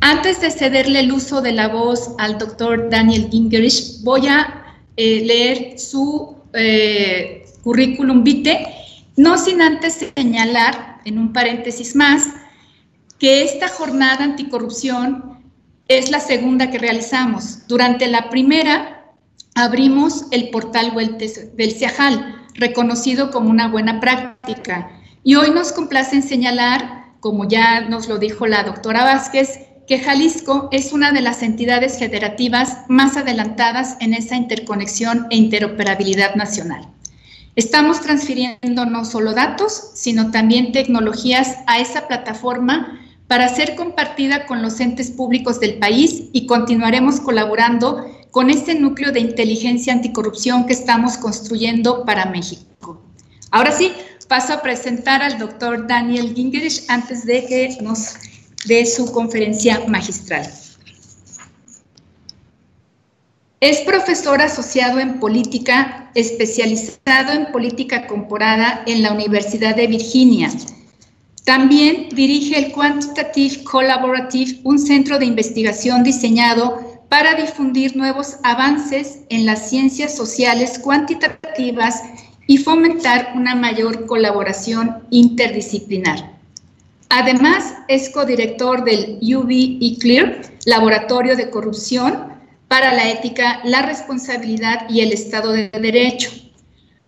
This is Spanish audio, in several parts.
Antes de cederle el uso de la voz al doctor Daniel Gingerich, voy a eh, leer su eh, currículum vitae, no sin antes señalar, en un paréntesis más, que esta jornada anticorrupción es la segunda que realizamos. Durante la primera abrimos el portal del CIAJAL, reconocido como una buena práctica. Y hoy nos complace en señalar, como ya nos lo dijo la doctora Vázquez, que Jalisco es una de las entidades federativas más adelantadas en esa interconexión e interoperabilidad nacional. Estamos transfiriendo no solo datos, sino también tecnologías a esa plataforma para ser compartida con los entes públicos del país y continuaremos colaborando con este núcleo de inteligencia anticorrupción que estamos construyendo para México. Ahora sí, paso a presentar al doctor Daniel Gingerich antes de que nos de su conferencia magistral. Es profesor asociado en política, especializado en política comparada en la Universidad de Virginia. También dirige el Quantitative Collaborative, un centro de investigación diseñado para difundir nuevos avances en las ciencias sociales cuantitativas y fomentar una mayor colaboración interdisciplinar. Además, es codirector del UV Clear, Laboratorio de Corrupción para la Ética, la Responsabilidad y el Estado de Derecho.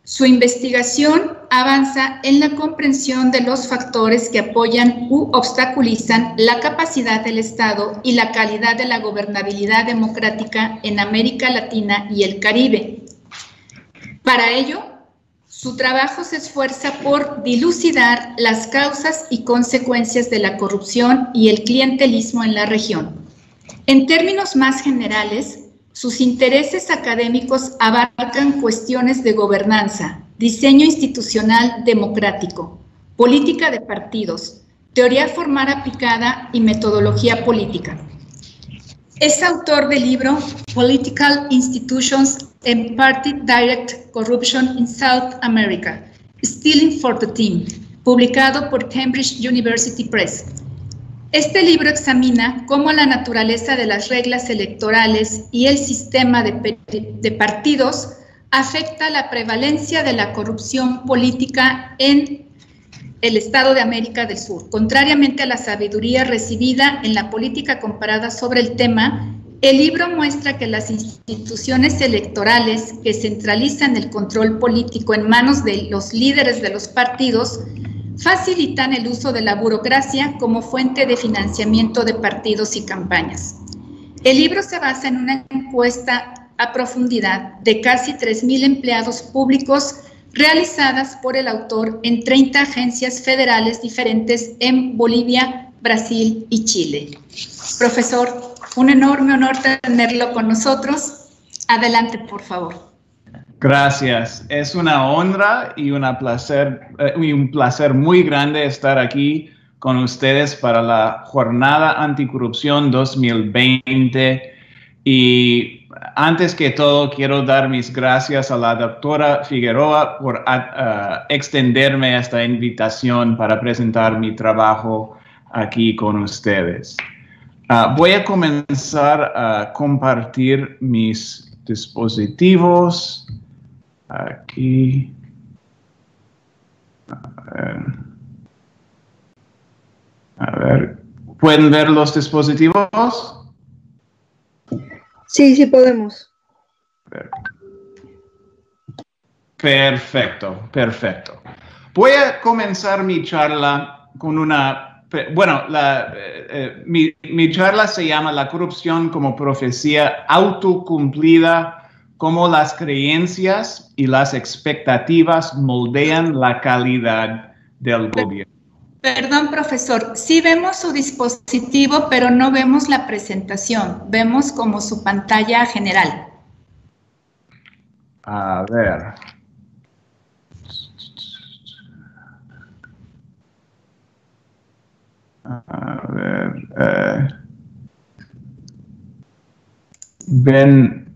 Su investigación avanza en la comprensión de los factores que apoyan u obstaculizan la capacidad del Estado y la calidad de la gobernabilidad democrática en América Latina y el Caribe. Para ello, su trabajo se esfuerza por dilucidar las causas y consecuencias de la corrupción y el clientelismo en la región. En términos más generales, sus intereses académicos abarcan cuestiones de gobernanza, diseño institucional democrático, política de partidos, teoría formal aplicada y metodología política. Es autor del libro Political Institutions and Party Direct Corruption in South America, Stealing for the Team, publicado por Cambridge University Press. Este libro examina cómo la naturaleza de las reglas electorales y el sistema de, de partidos afecta la prevalencia de la corrupción política en el Estado de América del Sur. Contrariamente a la sabiduría recibida en la política comparada sobre el tema, el libro muestra que las instituciones electorales que centralizan el control político en manos de los líderes de los partidos facilitan el uso de la burocracia como fuente de financiamiento de partidos y campañas. El libro se basa en una encuesta a profundidad de casi 3.000 empleados públicos realizadas por el autor en 30 agencias federales diferentes en Bolivia, Brasil y Chile. Profesor, un enorme honor tenerlo con nosotros. Adelante, por favor. Gracias. Es una honra y, una placer, eh, y un placer muy grande estar aquí con ustedes para la Jornada Anticorrupción 2020 y antes que todo, quiero dar mis gracias a la doctora Figueroa por ah, ah, extenderme esta invitación para presentar mi trabajo aquí con ustedes. Ah, voy a comenzar a compartir mis dispositivos. Aquí. A ver. ¿Pueden ver los dispositivos? Sí, sí podemos. Perfecto, perfecto. Voy a comenzar mi charla con una, bueno, eh, eh, mi, mi, charla se llama La corrupción como profecía autocumplida, cómo las creencias y las expectativas moldean la calidad del gobierno. Perdón, profesor, sí vemos su dispositivo, pero no vemos la presentación. Vemos como su pantalla general. A ver. A ver. Eh. ven.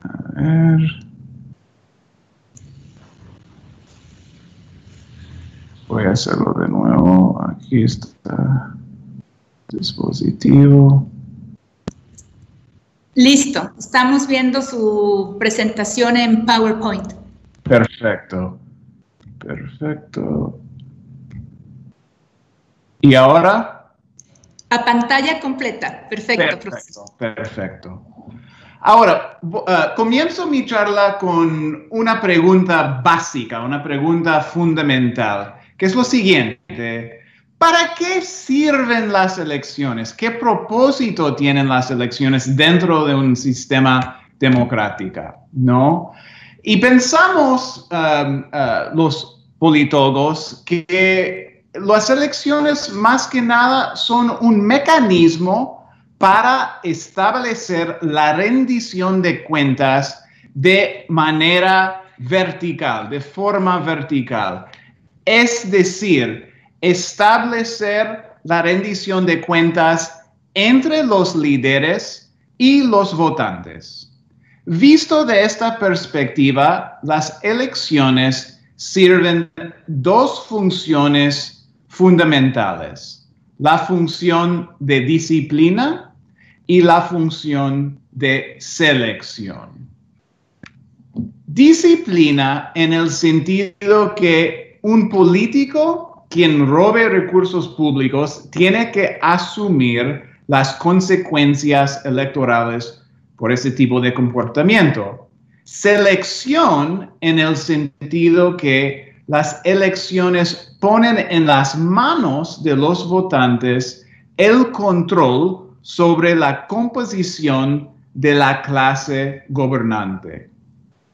A ver. Voy a hacerlo de nuevo. Aquí está. dispositivo. Listo, estamos viendo su presentación en PowerPoint. Perfecto, perfecto. ¿Y ahora? A pantalla completa, perfecto. Perfecto, perfecto. Ahora, uh, comienzo mi charla con una pregunta básica, una pregunta fundamental, que es lo siguiente. ¿Para qué sirven las elecciones? ¿Qué propósito tienen las elecciones dentro de un sistema democrático? ¿No? Y pensamos um, uh, los politólogos que las elecciones más que nada son un mecanismo para establecer la rendición de cuentas de manera vertical, de forma vertical. Es decir, establecer la rendición de cuentas entre los líderes y los votantes. Visto de esta perspectiva, las elecciones sirven dos funciones fundamentales. La función de disciplina y la función de selección. Disciplina en el sentido que un político quien robe recursos públicos tiene que asumir las consecuencias electorales por ese tipo de comportamiento. Selección en el sentido que las elecciones ponen en las manos de los votantes el control sobre la composición de la clase gobernante.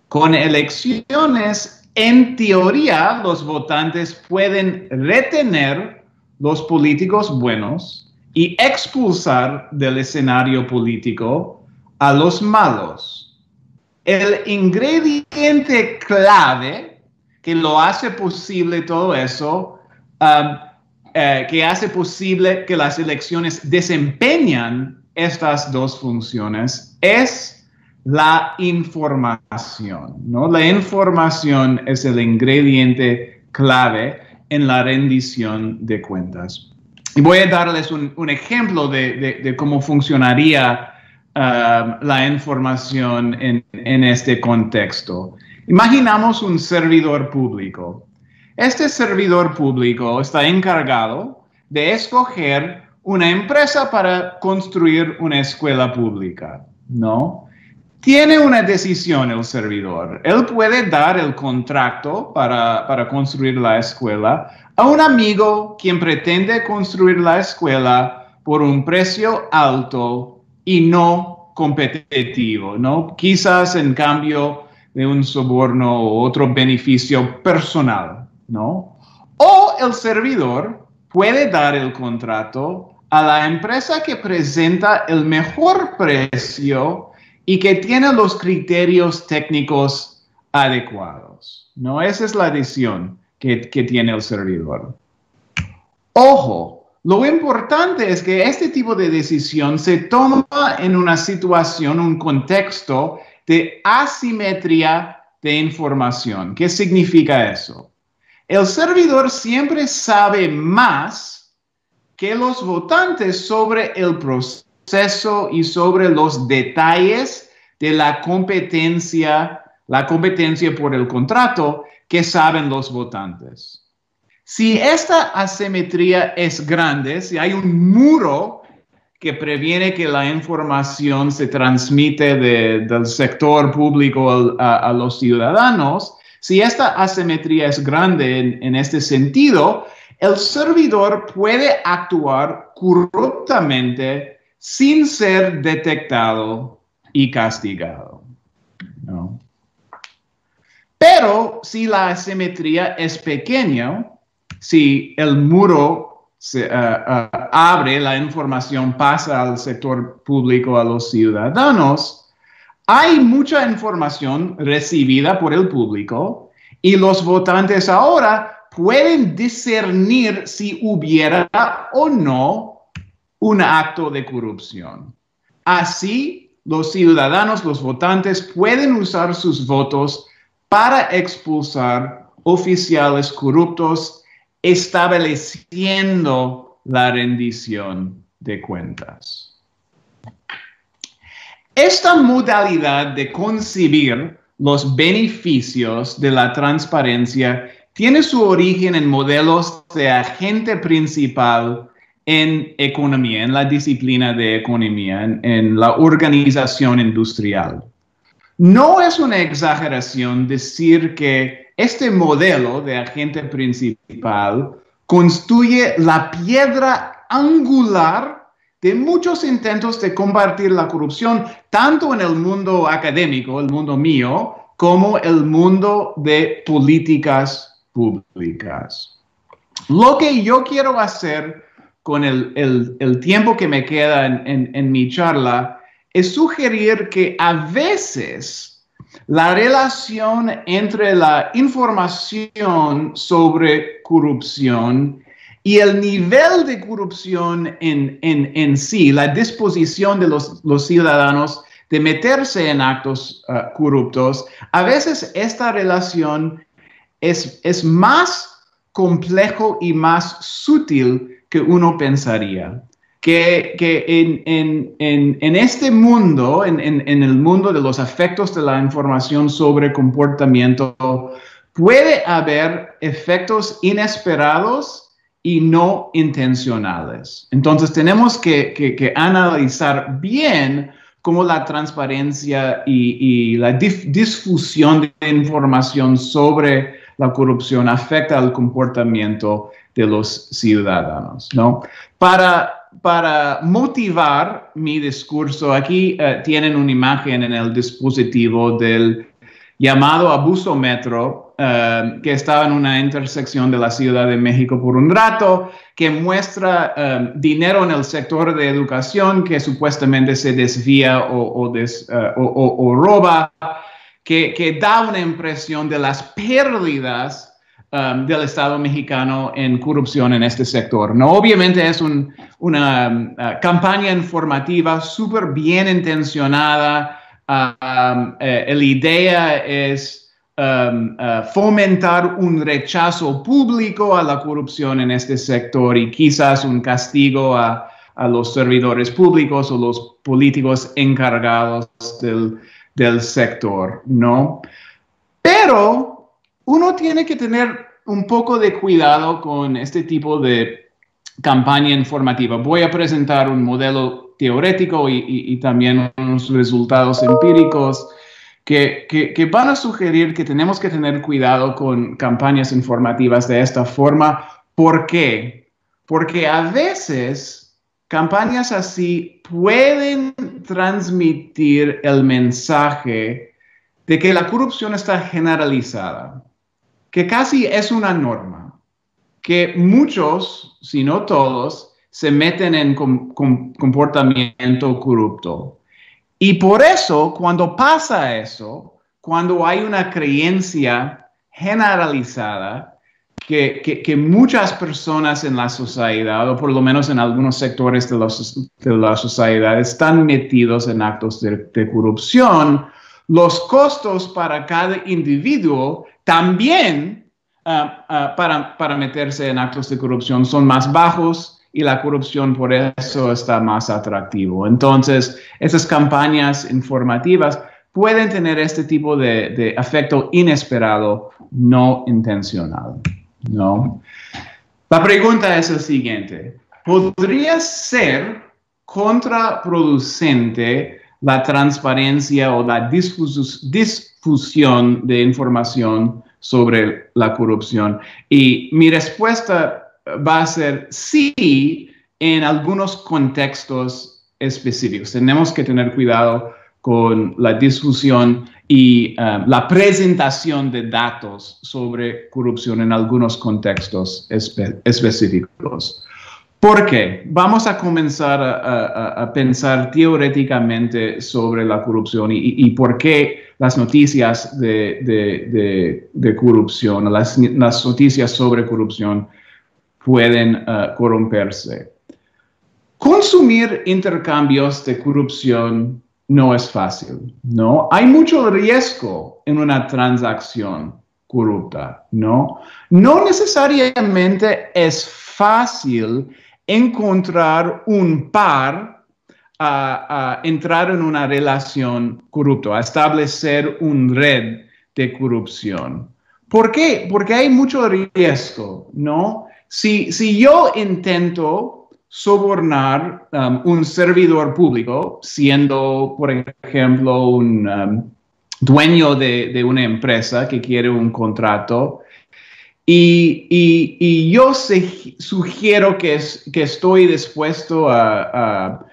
Con elecciones, en teoría, los votantes pueden retener los políticos buenos y expulsar del escenario político a los malos. El ingrediente clave que lo hace posible todo eso um, eh, que hace posible que las elecciones desempeñan estas dos funciones es la información, ¿no? La información es el ingrediente clave en la rendición de cuentas. Y voy a darles un, ejemplo de, cómo funcionaría um, la información en, en este contexto. Imaginamos un servidor público este servidor público está encargado de escoger una empresa para construir una escuela pública, ¿no? Tiene una decisión el servidor. Él puede dar el contrato para, para construir la escuela a un amigo quien pretende construir la escuela por un precio alto y no competitivo, ¿no? Quizás en cambio de un soborno o otro beneficio personal. ¿no? O el servidor puede dar el contrato a la empresa que presenta el mejor precio y que tiene los criterios técnicos adecuados. ¿no? Esa es la decisión que, que tiene el servidor. Ojo, lo importante es que este tipo de decisión se toma en una situación, un contexto de asimetría de información. ¿Qué significa eso? El servidor siempre sabe más que los votantes sobre el proceso y sobre los detalles de la competencia, la competencia por el contrato que saben los votantes. Si esta asimetría es grande, si hay un muro que previene que la información se transmite del sector público a los ciudadanos, si esta asimetría es grande en, este sentido, el servidor puede actuar corruptamente sin ser detectado y castigado. Pero si la asimetría es pequeña, si el muro se, eh, eh, abre, la información pasa al sector público, a los ciudadanos, hay mucha información recibida por el público y los votantes ahora pueden discernir si hubiera o no un acto de corrupción. Así, los ciudadanos, los votantes pueden usar sus votos para expulsar oficiales corruptos, estableciendo la rendición de cuentas. Esta modalidad de concebir los beneficios de la transparencia tiene su origen en modelos de agente principal en economía, en la disciplina de economía, en, la organización industrial. No es una exageración decir que este modelo de agente principal construye la piedra angular de muchos intentos de combatir la corrupción, tanto en el mundo académico, el mundo mío, como el mundo de políticas públicas. Lo que yo quiero hacer con el, tiempo que me queda en mi charla es sugerir que a veces la relación entre la información sobre corrupción y el nivel de corrupción en, sí, la disposición de los, ciudadanos de meterse en actos uh, corruptos, a veces esta relación es, es más complejo y más sutil que uno pensaría. Que, en, este mundo, en, el mundo de los efectos de la información sobre comportamiento, puede haber efectos inesperados y no intencionales. Entonces tenemos que, analizar bien cómo la transparencia y, la difusión de información sobre la corrupción afecta al comportamiento de los ciudadanos. ¿no? Para, para motivar mi discurso, aquí eh, tienen una imagen en el dispositivo del llamado abuso metro, eh, que estaba en una intersección de la Ciudad de México por un rato, que muestra eh, dinero en el sector de educación que supuestamente se desvía o, eh, o, roba, que, que, da una impresión de las pérdidas del Estado mexicano en corrupción en este sector. No, obviamente es una campaña informativa súper bien intencionada, Um, eh, la idea es um, uh, fomentar un rechazo público a la corrupción en este sector y quizás un castigo a, los servidores públicos o los políticos encargados del, del sector, ¿no? Pero uno tiene que tener un poco de cuidado con este tipo de campaña informativa. Voy a presentar un modelo teórico y, también unos resultados empíricos que, que, van a sugerir que tenemos que tener cuidado con campañas informativas de esta forma. ¿Por qué? Porque a veces campañas así pueden transmitir el mensaje de que la corrupción está generalizada, que casi es una norma, que muchos, si no todos, se meten en comportamiento corrupto. Y por eso, cuando pasa eso, cuando hay una creencia generalizada que, muchas personas en la sociedad, o por lo menos en algunos sectores de la, sociedad, están metidos en actos de, corrupción, los costos para cada individuo también ah, ah, para, meterse en actos de corrupción son más bajos y la corrupción por eso está más atractivo. Entonces, esas campañas informativas pueden tener este tipo de, de efecto inesperado, no intencional. ¿no? La pregunta es la siguiente. ¿Podría ser contraproducente la transparencia o la difusión de información sobre la corrupción? Y mi respuesta va a ser sí en algunos contextos específicos. Tenemos que tener cuidado con la discusión y um, la presentación de datos sobre corrupción en algunos contextos específicos. ¿Por qué? Vamos a comenzar a, pensar teóricamente sobre la corrupción y, por qué las noticias de, corrupción, las, noticias sobre corrupción pueden uh, corromperse. Consumir intercambios de corrupción no es fácil, ¿no? Hay mucho riesgo en una transacción corrupta, ¿no? No necesariamente es fácil encontrar un par a, entrar en una relación corrupta, a establecer un red de corrupción. ¿Por qué? Porque hay mucho riesgo, ¿no? Si, si yo intento sobornar um, un servidor público, siendo, por ejemplo, un um, dueño de, una empresa que quiere un contrato, y, yo sugiero que, estoy dispuesto a,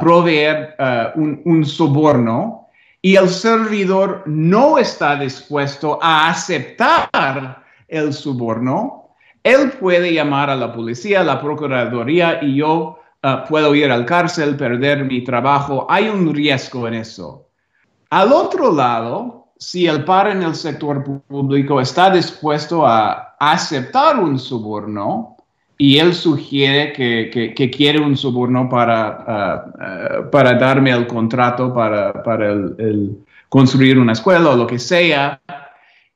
proveer uh, un, un, soborno y el servidor no está dispuesto a aceptar el soborno, él puede llamar a la policía, a la procuraduría y yo uh, puedo ir al cárcel, perder mi trabajo. Hay un riesgo en eso. Al otro lado, si el par en el sector público está dispuesto a aceptar un soborno y él sugiere que, quiere un soborno para, uh, uh, para darme el contrato para, construir una escuela o lo que sea,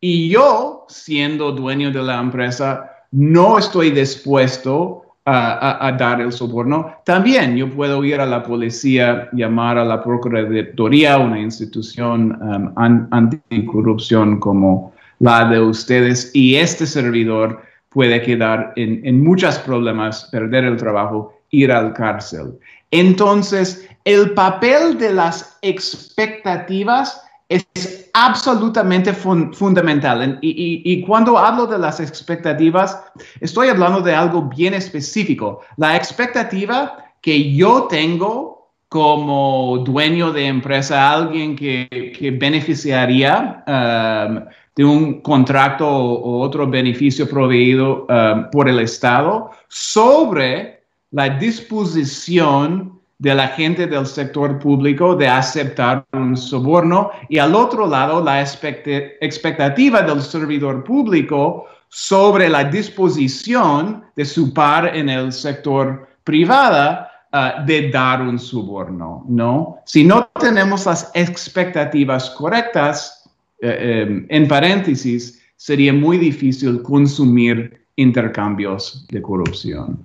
y yo, siendo dueño de la empresa, no estoy dispuesto a, dar el soborno, también yo puedo ir a la policía, llamar a la Procuraduría, una institución um, anticorrupción como la de ustedes, y este servidor puede quedar en, en muchos problemas, perder el trabajo, ir al cárcel. Entonces, el papel de las expectativas es absolutamente fundamental. Y, cuando hablo de las expectativas, estoy hablando de algo bien específico. La expectativa que yo tengo como dueño de empresa, alguien que, beneficiaría um, de un contrato o, otro beneficio proveído um, por el Estado sobre la disposición de la gente del sector público de aceptar un soborno y al otro lado la expectativa del servidor público sobre la disposición de su par en el sector privado uh, de dar un soborno, ¿no? Si no tenemos las expectativas correctas, eh, em, en paréntesis, sería muy difícil consumir intercambios de corrupción.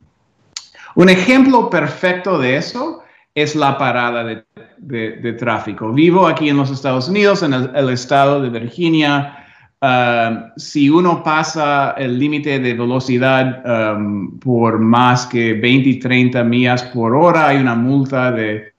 Un ejemplo perfecto de eso es la parada de, tráfico. Vivo aquí en los Estados Unidos, en el, estado de Virginia. Um, si uno pasa el límite de velocidad um, por más que 20, 30 millas por hora, hay una multa de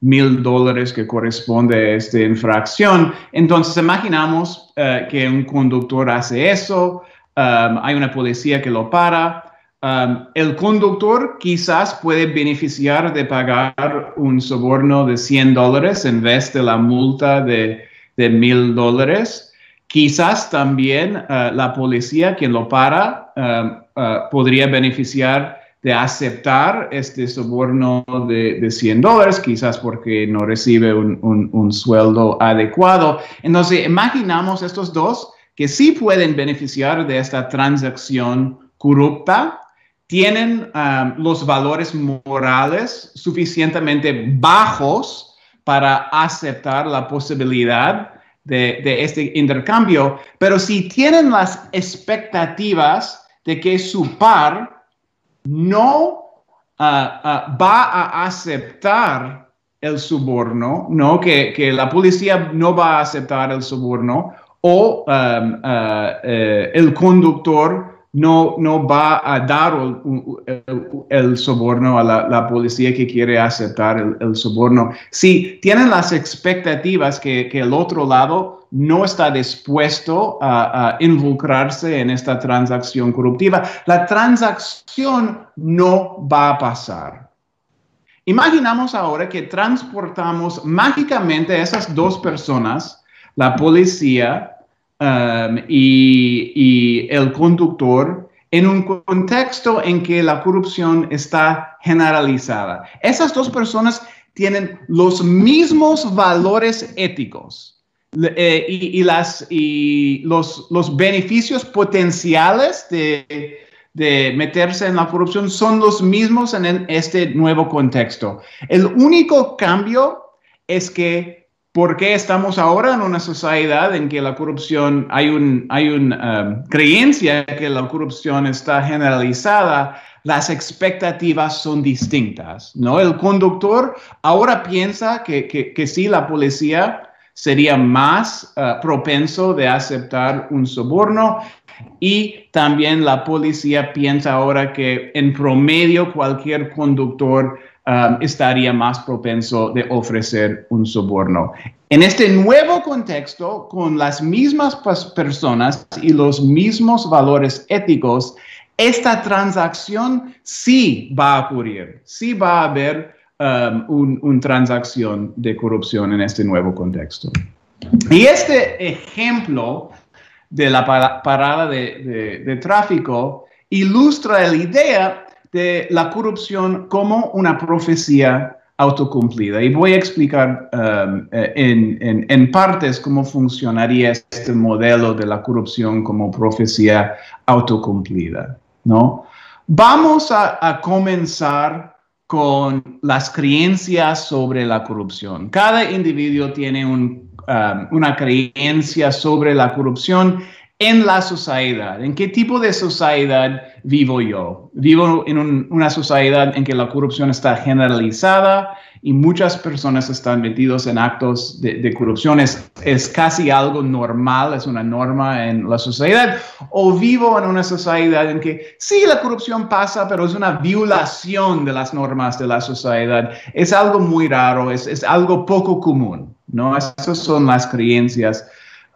mil dólares que corresponde a esta infracción. Entonces, imaginamos uh, que un conductor hace eso, um, hay una policía que lo para, El conductor quizás puede beneficiar de pagar un soborno de 100 dólares en vez de la multa de, de 1000 dólares. Quizás también uh, la policía, quien lo para, uh, podría beneficiar de aceptar este soborno de, de 100 dólares, quizás porque no recibe un, un, un sueldo adecuado. Entonces, imaginamos estos dos que sí pueden beneficiar de esta transacción corrupta tienen los valores morales suficientemente bajos para aceptar la posibilidad de, este intercambio, pero si tienen las expectativas de que su par no uh, uh, va a aceptar el soborno, ¿no? Que, la policía no va a aceptar el soborno o um, uh, el conductor no, no va a dar el, soborno a la, policía que quiere aceptar el, soborno. Si tienen las expectativas que, el otro lado no está dispuesto a, involucrarse en esta transacción corruptiva, la transacción no va a pasar. Imaginamos ahora que transportamos mágicamente a esas dos personas, la policía Um, y, el conductor en un contexto en que la corrupción está generalizada. Esas dos personas tienen los mismos valores éticos eh, y, las, y los, los beneficios potenciales de, de meterse en la corrupción son los mismos en este nuevo contexto. El único cambio es que ¿Por qué estamos ahora en una sociedad en que la corrupción, hay una hay un, um, creencia que la corrupción está generalizada? las expectativas son distintas, ¿no? El conductor ahora piensa que, que, sí, la policía sería más eh, propenso de aceptar un soborno y también la policía piensa ahora que en promedio cualquier conductor um, estaría más propenso de ofrecer un soborno. En este nuevo contexto, con las mismas personas y los mismos valores éticos, esta transacción sí va a ocurrir, sí va a haber um, una transacción de corrupción en este nuevo contexto. Y este ejemplo de la parada de, tráfico ilustra la idea de la corrupción como una profecía autocumplida. Y voy a explicar um, eh, en, partes cómo funcionaría este modelo de la corrupción como profecía autocumplida. ¿no? Vamos a comenzar con las creencias sobre la corrupción. Cada individuo tiene un Um, una creencia sobre la corrupción en la sociedad. ¿En qué tipo de sociedad vivo yo? Vivo en una sociedad en que la corrupción está generalizada y muchas personas están metidos en actos de, corrupción. Es, casi algo normal, es una norma en la sociedad. O vivo en una sociedad en que sí, la corrupción pasa, pero es una violación de las normas de la sociedad. Es algo muy raro, es, es algo poco común. ¿no? Esas son las creencias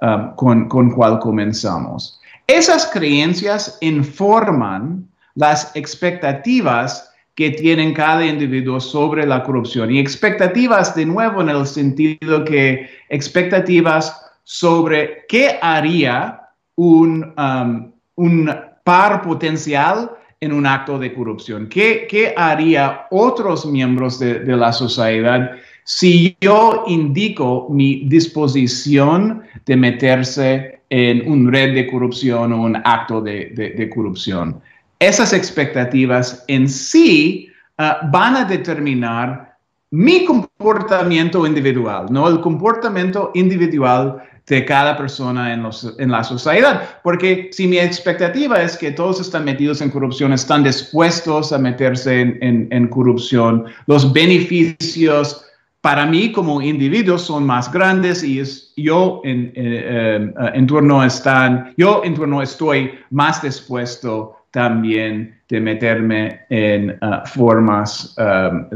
um, con, con cual comenzamos. Esas creencias informan las expectativas que tienen cada individuo sobre la corrupción. Y expectativas, de nuevo, en el sentido que expectativas sobre qué haría un, um, un par potencial en un acto de corrupción. ¿Qué, qué haría otros miembros de, de la sociedad si yo indico mi disposición de meterse en un red de corrupción o un acto de, corrupción, esas expectativas en sí ah, van a determinar mi comportamiento individual, no el comportamiento individual de cada persona en, la sociedad. Porque si mi expectativa es que todos están metidos en corrupción, están dispuestos a meterse en, en corrupción, los beneficios para mí como individuo son más grandes y yo en, eh, eh, torno están, yo en torno estoy más dispuesto también de meterme en uh, formas, um,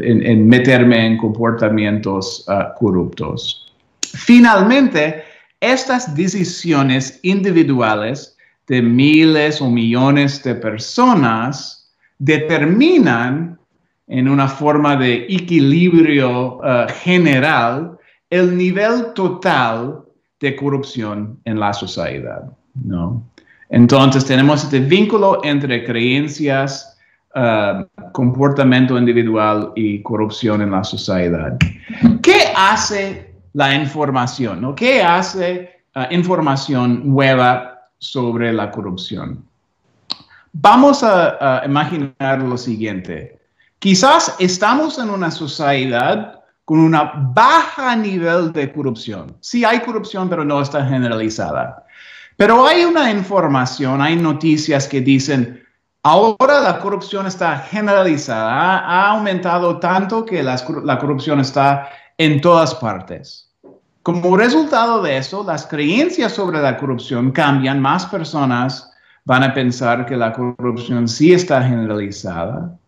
en, meterme en comportamientos corruptos. Finalmente, estas decisiones individuales de miles o millones de personas determinan en una forma de equilibrio eh, general el nivel total de corrupción en la sociedad, ¿no? Entonces tenemos este vínculo entre creencias, eh, comportamiento individual y corrupción en la sociedad. ¿Qué hace la información? ¿Qué hace uh, información nueva sobre la corrupción? Vamos a imaginar lo siguiente. Quizás estamos en una sociedad con un baja nivel de corrupción. Sí hay corrupción, pero no está generalizada. Pero hay una información, hay noticias que dicen, ahora la corrupción está generalizada, ha, aumentado tanto que la corrupción está en todas partes. Como resultado de eso, las creencias sobre la corrupción cambian, más personas van a pensar que la corrupción sí está generalizada.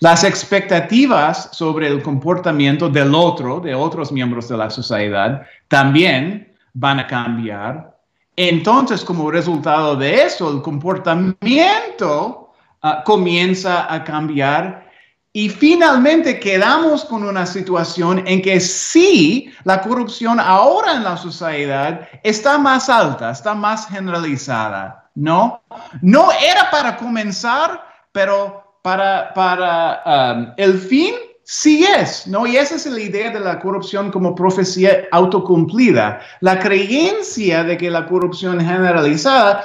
Las expectativas sobre el comportamiento del otro, de otros miembros de la sociedad, también van a cambiar. Entonces, como resultado de eso, el comportamiento ah, comienza a cambiar y finalmente quedamos con una situación en que sí, la corrupción ahora en la sociedad está más alta, está más generalizada, ¿no? No era para comenzar, pero para, para um, el fin sí es, ¿no? Y esa es la idea de la corrupción como profecía autocumplida. La creencia de que la corrupción generalizada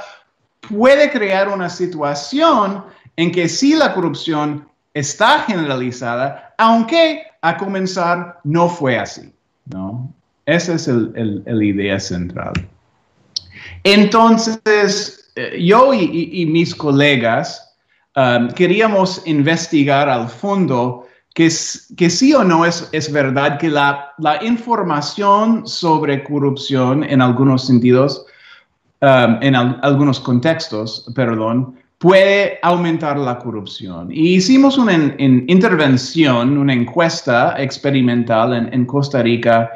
puede crear una situación en que sí la corrupción está generalizada, aunque a comenzar no fue así, ¿no? Esa es la idea central. Entonces, eh, yo y mis colegas um, queríamos investigar al fondo que, que sí o no es, es verdad que la, la información sobre corrupción en algunos sentidos, um, en algunos contextos, perdón, puede aumentar la corrupción. Y hicimos una intervención, una encuesta experimental en, Costa Rica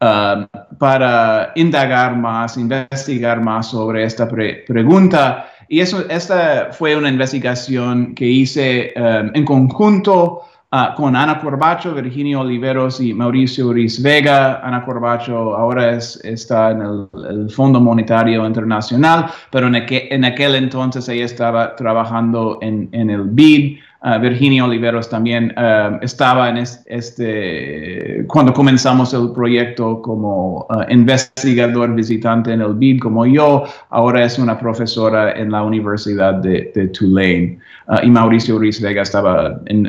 um, para indagar más, investigar más sobre esta pregunta. Y eso, esta fue una investigación que hice um, en conjunto Ah, con Ana Corbacho, Virginia Oliveros y Mauricio Ruiz Vega. Ana Corbacho ahora es, está en el, Fondo Monetario Internacional, pero en, en, aquel entonces ella estaba trabajando en, en el BID. Ah, Virginia Oliveros también ah, estaba en este, cuando comenzamos el proyecto como ah, investigador visitante en el BID, como yo, ahora es una profesora en la Universidad de, Tulane. y Mauricio Ruiz Vega estaba en,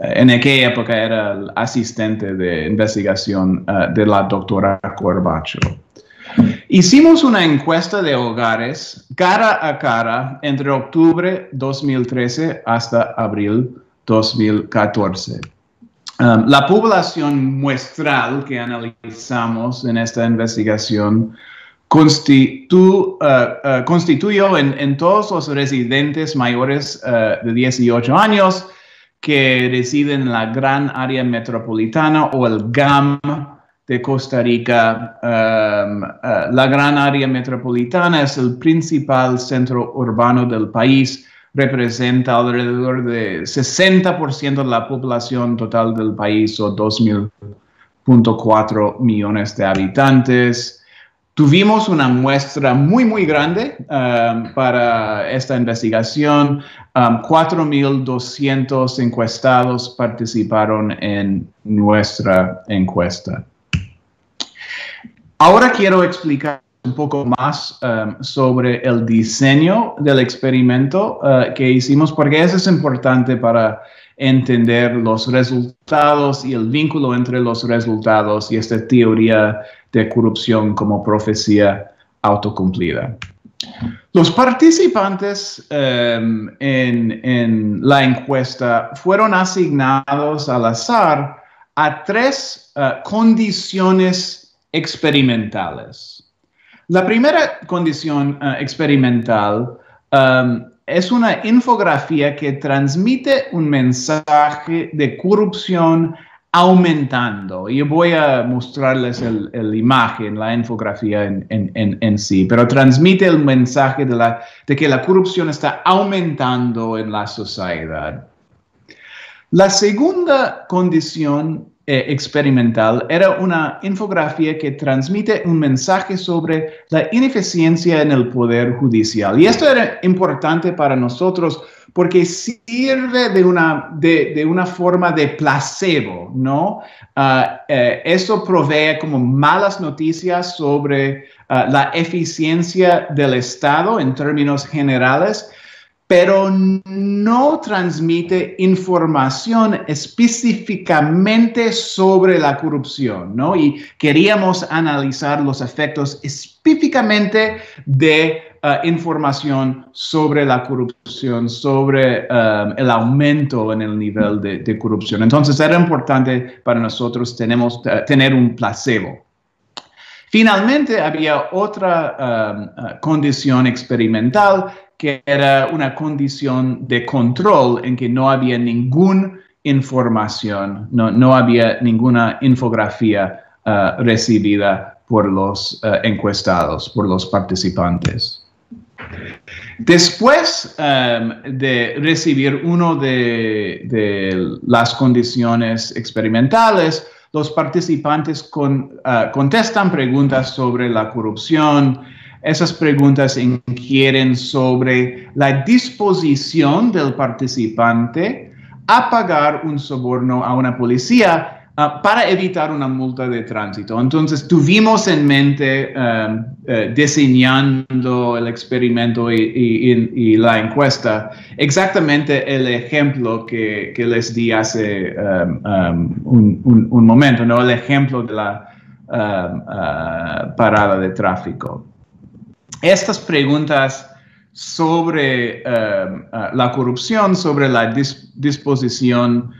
en aquella época, era el asistente de investigación de la doctora Corbacho. Hicimos una encuesta de hogares cara a cara entre octubre 2013 hasta abril 2014. Um, la población muestral que analizamos en esta investigación uh, uh, constituyó en, todos los residentes mayores uh, de 18 años que residen en la gran área metropolitana o el GAM de Costa Rica. Um, uh, la gran área metropolitana es el principal centro urbano del país, representa alrededor de 60% de la población total del país o 2.4 millones de habitantes. Tuvimos una muestra muy, muy grande um, para esta investigación. 4.200 um, encuestados participaron en nuestra encuesta. Ahora quiero explicar un poco más um, sobre el diseño del experimento uh, que hicimos, porque eso es importante para entender los resultados y el vínculo entre los resultados y esta teoría de corrupción como profecía autocumplida. Los participantes um, en, la encuesta fueron asignados al azar a tres uh, condiciones experimentales. La primera condición eh, experimental um, es una infografía que transmite un mensaje de corrupción aumentando. Y voy a mostrarles la imagen, la infografía en, sí, pero transmite el mensaje de, la, de que la corrupción está aumentando en la sociedad. La segunda condición eh, experimental era una infografía que transmite un mensaje sobre la ineficiencia en el poder judicial. Y esto era importante para nosotros porque sirve de una, de, una forma de placebo, ¿no? Uh, eso provee como malas noticias sobre ah, la eficiencia del Estado en términos generales, pero no transmite información específicamente sobre la corrupción, ¿no? Y queríamos analizar los efectos específicamente de uh, información sobre la corrupción, sobre um, el aumento en el nivel de, corrupción. Entonces era importante para nosotros uh, tener un placebo. Finalmente, había otra condición experimental que era una condición de control en que no había ninguna información, no, había ninguna infografía uh, recibida por los uh, encuestados, por los participantes. Después um, de recibir una de, las condiciones experimentales, los participantes uh, contestan preguntas sobre la corrupción, esas preguntas inquieren sobre la disposición del participante a pagar un soborno a una policía ah, para evitar una multa de tránsito. Entonces tuvimos en mente um, eh, diseñando el experimento y, la encuesta exactamente el ejemplo que, les di hace um, um, un, momento, ¿no? el ejemplo de la ah, parada de tráfico. Estas preguntas sobre la corrupción, sobre la disposición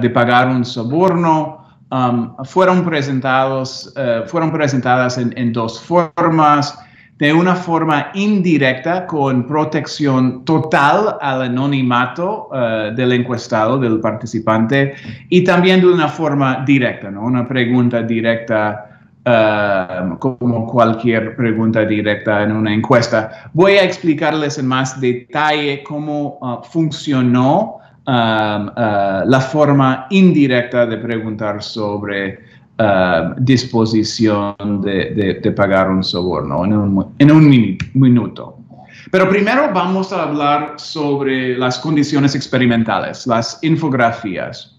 de pagar un soborno, Um, fueron, presentados, fueron presentadas en, dos formas. De una forma indirecta con protección total al anonimato del encuestado, del participante, y también de una forma directa, ¿no? una pregunta directa uh, como cualquier pregunta directa en una encuesta. Voy a explicarles en más detalle cómo funcionó Um, uh, la forma indirecta de preguntar sobre uh, disposición de, pagar un soborno en un, en un minuto. Pero primero vamos a hablar sobre las condiciones experimentales, las infografías.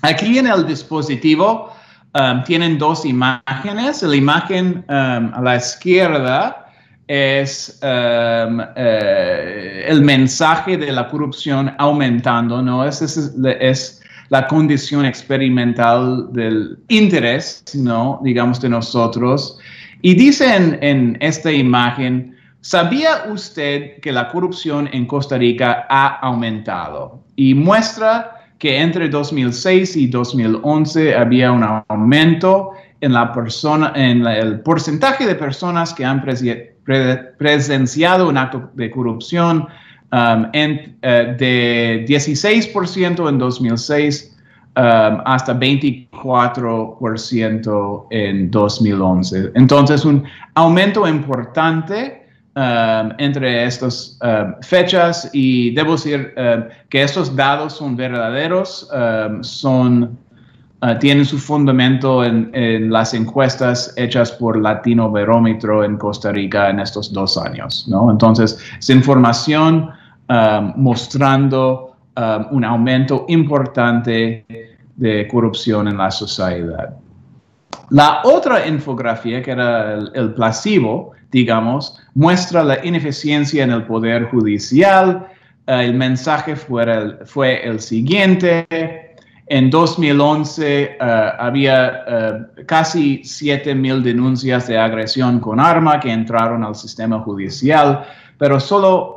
Aquí en el dispositivo um, tienen dos imágenes. La imagen um, a la izquierda es um, eh, el mensaje de la corrupción aumentando, ¿no? Es, es, la condición experimental del interés, ¿no? Digamos, de nosotros. Y dice en, esta imagen, ¿sabía usted que la corrupción en Costa Rica ha aumentado? Y muestra que entre 2006 y 2011 había un aumento en la persona, en el porcentaje de personas que han presenciado un acto de corrupción um, eh, de 16% en 2006 um, hasta 24% en 2011. Entonces, un aumento importante um, entre estas fechas y debo decir que estos datos son verdaderos, son Ah, tienen su fundamento en, las encuestas hechas por Latino Verómetro en Costa Rica en estos dos años. ¿no? Entonces, es información mostrando un aumento importante de corrupción en la sociedad. La otra infografía, que era el, placebo, digamos, muestra la ineficiencia en el poder judicial. el mensaje fue fue el siguiente en 2011 eh, había uh, casi 7.000 denuncias de agresión con arma que entraron al sistema judicial, pero solo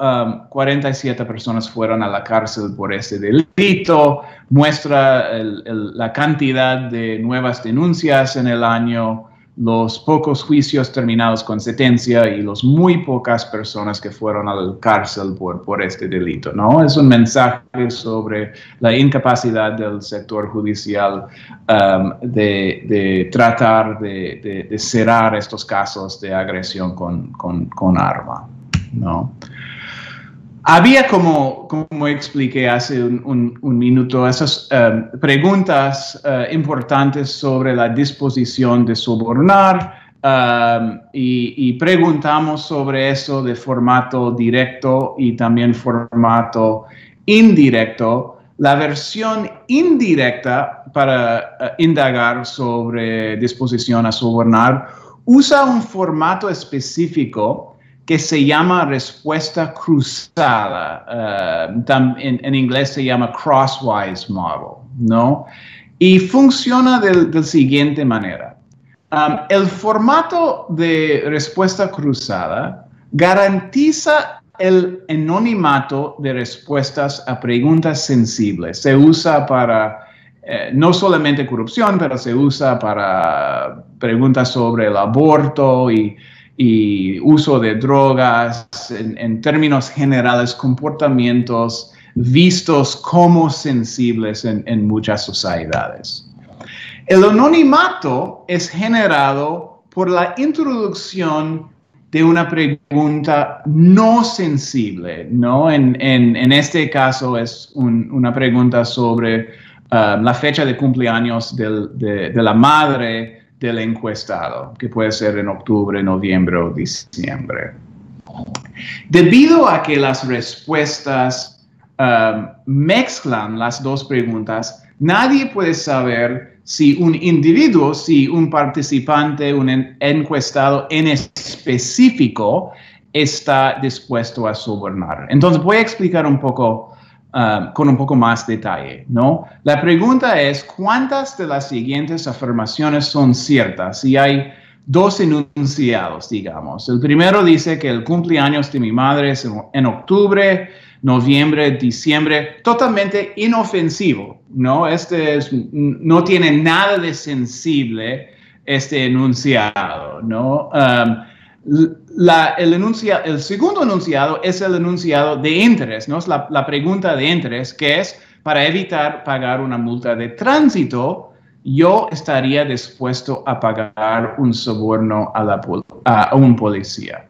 47 um, personas fueron a la cárcel por este delito. Muestra la cantidad de nuevas denuncias en el año los pocos juicios terminados con sentencia y los muy pocas personas que fueron a la cárcel por, por este delito, ¿no? Es un mensaje sobre la incapacidad del sector judicial um, de, tratar de, cerrar estos casos de agresión con, con arma, ¿no? Había, como, como expliqué hace un, minuto, esas eh, preguntas eh, importantes sobre la disposición de sobornar eh, y, preguntamos sobre eso de formato directo y también formato indirecto. La versión indirecta para indagar sobre disposición a sobornar usa un formato específico que se llama respuesta cruzada. Eh, en, inglés se llama crosswise model, ¿no? Y funciona de la siguiente manera. El formato de respuesta cruzada garantiza el anonimato de respuestas a preguntas sensibles. Se usa para eh, no solamente corrupción, pero se usa para preguntas sobre el aborto y y uso de drogas, en, términos generales, comportamientos vistos como sensibles en, muchas sociedades. El anonimato es generado por la introducción de una pregunta no sensible, ¿no? En, este caso es una pregunta sobre uh, la fecha de cumpleaños de, de, la madre del encuestado, que puede ser en octubre, noviembre o diciembre. Debido a que las respuestas um, mezclan las dos preguntas, nadie puede saber si un individuo, si un participante, un encuestado en específico está dispuesto a sobornar. Entonces voy a explicar un poco Um, con un poco más detalle, ¿no? La pregunta es, ¿cuántas de las siguientes afirmaciones son ciertas? Si hay dos enunciados, digamos. El primero dice que el cumpleaños de mi madre es en octubre, noviembre, diciembre, totalmente inofensivo, ¿no? Este no tiene nada de sensible este enunciado, ¿no? Um, el, el segundo enunciado es el enunciado de interés, ¿no? Es la, la pregunta de interés, que es para evitar pagar una multa de tránsito, yo estaría dispuesto a pagar un soborno a, la, a un policía.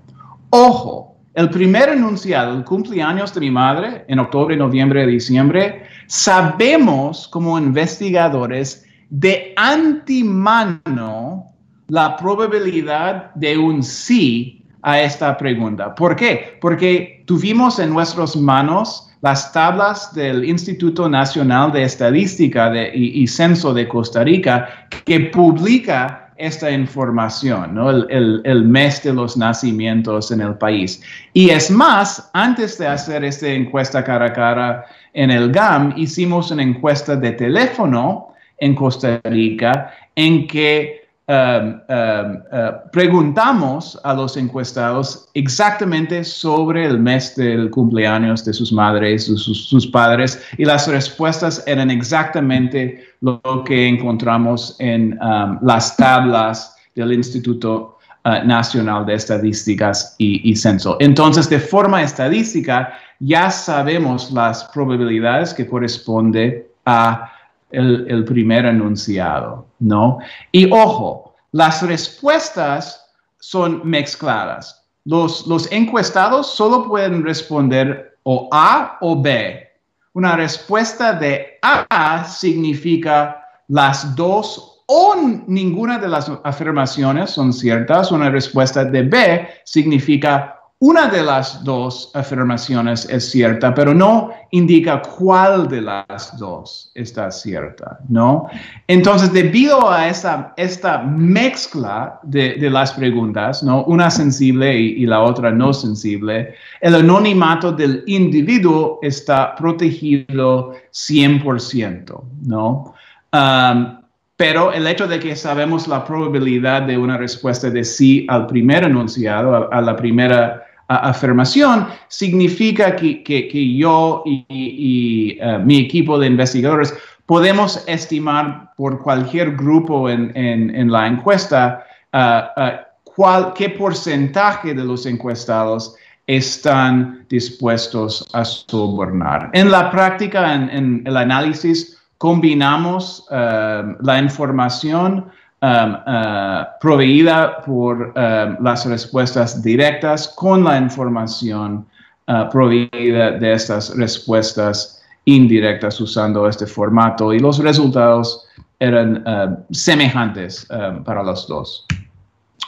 Ojo, el primer enunciado, el cumpleaños de mi madre, en octubre, noviembre, diciembre, sabemos como investigadores de antemano la probabilidad de un sí a esta pregunta. ¿Por qué? Porque tuvimos en nuestras manos las tablas del Instituto Nacional de Estadística y, Censo de Costa Rica que publica esta información, el, mes de los nacimientos en el país. Y es más, antes de hacer esta encuesta cara a cara en el GAM, hicimos una encuesta de teléfono en Costa Rica en que Um, um, uh, preguntamos a los encuestados exactamente sobre el mes del cumpleaños de sus madres, sus, sus, padres, y las respuestas eran exactamente lo que encontramos en um, las tablas del Instituto uh, Nacional de Estadísticas y, y Censo. Entonces, de forma estadística, ya sabemos las probabilidades que corresponde a el, primer enunciado, ¿no? Y ojo, las respuestas son mezcladas. Los, los encuestados solo pueden responder o A o B. Una respuesta de A significa las dos o ninguna de las afirmaciones son ciertas. Una respuesta de B significa una de las dos afirmaciones es cierta, pero no indica cuál de las dos está cierta, ¿no? Entonces, debido a esta, esta mezcla de, las preguntas, ¿no? Una sensible y, la otra no sensible, el anonimato del individuo está protegido 100%, ¿no? Um, pero el hecho de que sabemos la probabilidad de una respuesta de sí al primer enunciado, a la primera afirmación, significa que, que, yo y, eh, mi equipo de investigadores podemos estimar por cualquier grupo en, en, la encuesta uh, cuál, qué porcentaje de los encuestados están dispuestos a sobornar. En la práctica, en, el análisis, combinamos la información Um, uh, proveída por um, las respuestas directas con la información uh, proveída de estas respuestas indirectas usando este formato y los resultados eran uh, semejantes um, para los dos.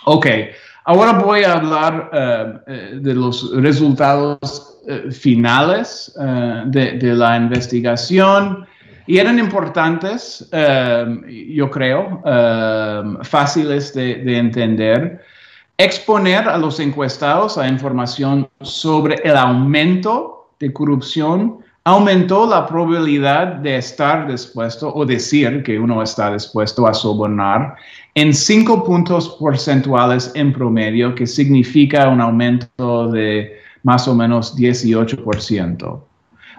Ok, ahora voy a hablar de los resultados finales de, la investigación. Y eran importantes, em, yo creo, em, fáciles de, entender, exponer a los encuestados a información sobre el aumento de corrupción, aumentó la probabilidad de estar dispuesto o decir que uno está dispuesto a sobornar en cinco puntos porcentuales en promedio, que significa un aumento de más o menos 18%.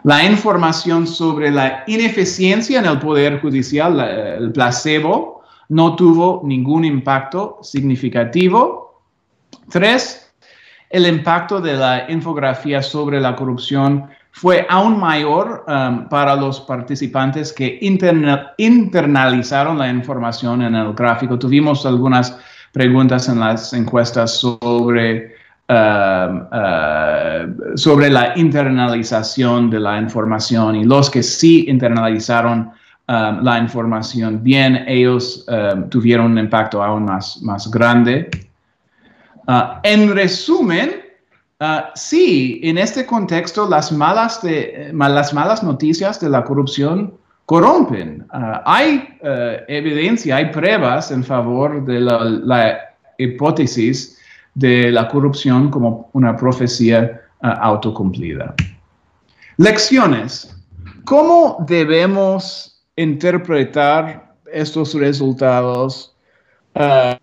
La información sobre la ineficiencia en el Poder Judicial, el placebo, no tuvo ningún impacto significativo. Tres, el impacto de la infografía sobre la corrupción fue aún mayor um, para los participantes que internalizaron la información en el gráfico. Tuvimos algunas preguntas en las encuestas sobre Um, uh, sobre la internalización de la información y los que sí internalizaron um, la información bien, ellos um, tuvieron un impacto aún más, más grande. Uh, en resumen, uh, sí, en este contexto las malas, de, las malas noticias de la corrupción corrompen. hay evidencia, hay pruebas en favor de la, la hipótesis de la corrupción como una profecía ah, autocumplida. Lecciones. ¿Cómo debemos interpretar estos resultados? Ah,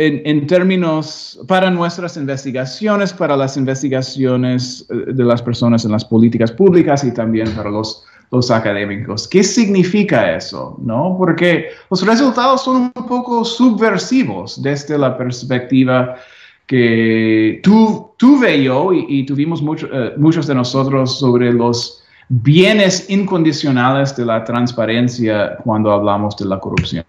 en, términos para nuestras investigaciones, para las investigaciones eh, de las personas en las políticas públicas y también para los, los académicos. ¿Qué significa eso? ¿No? Porque los resultados son un poco subversivos desde la perspectiva que tu, tuve yo y, tuvimos eh, muchos de nosotros sobre los bienes incondicionales de la transparencia cuando hablamos de la corrupción.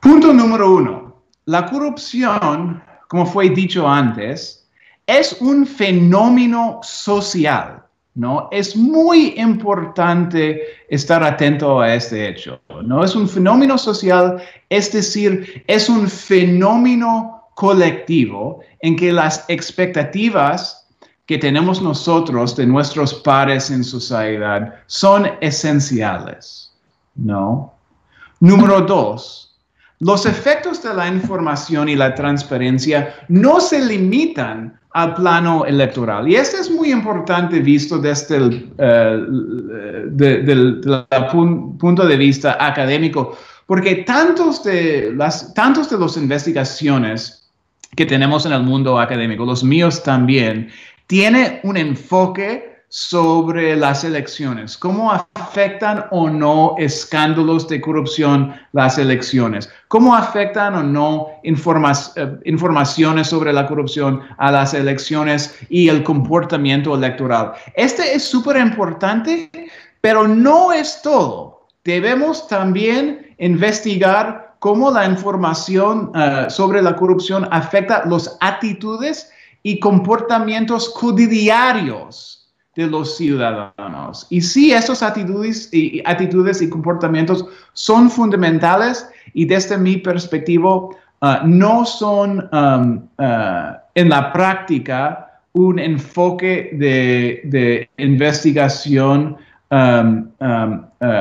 Punto número uno. La corrupción, como fue dicho antes, es un fenómeno social, ¿no? Es muy importante estar atento a este hecho, ¿no? Es un fenómeno social, es decir, es un fenómeno colectivo en que las expectativas que tenemos nosotros de nuestros pares en sociedad son esenciales, ¿no? Número dos, los efectos de la información y la transparencia no se limitan al plano electoral. Y esto es muy importante visto desde el eh, punto de vista académico, porque tantos de, las, tantos de investigaciones que tenemos en el mundo académico, los míos también, tiene un enfoque sobre las elecciones, cómo afectan o no escándalos de corrupción las elecciones, cómo afectan o no eh, informaciones sobre la corrupción a las elecciones y el comportamiento electoral. Este es súper importante, pero no es todo. Debemos también investigar cómo la información eh, sobre la corrupción afecta las actitudes y comportamientos cotidianos de los ciudadanos. Y sí, esas actitudes y, actitudes y comportamientos son fundamentales y desde mi perspectiva uh, no son uh, en la práctica un enfoque de, investigación, um, um, uh,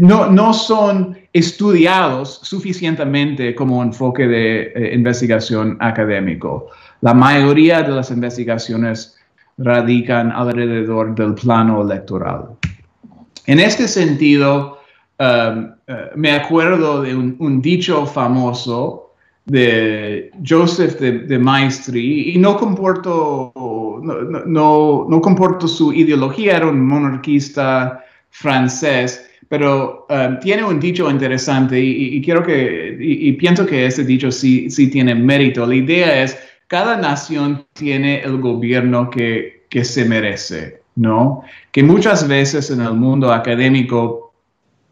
no, no, son estudiados suficientemente como enfoque de eh, investigación académico. La mayoría de las investigaciones radican alrededor del plano electoral. En este sentido, um, uh, me acuerdo de un, dicho famoso de Joseph de, Maestri, y no comporto, no, no, comporto su ideología, era un monarquista francés, pero um, tiene un dicho interesante y, quiero que, y, pienso que ese dicho sí, sí tiene mérito. La idea es, cada nación tiene el gobierno que, se merece, ¿no? Que muchas veces en el mundo académico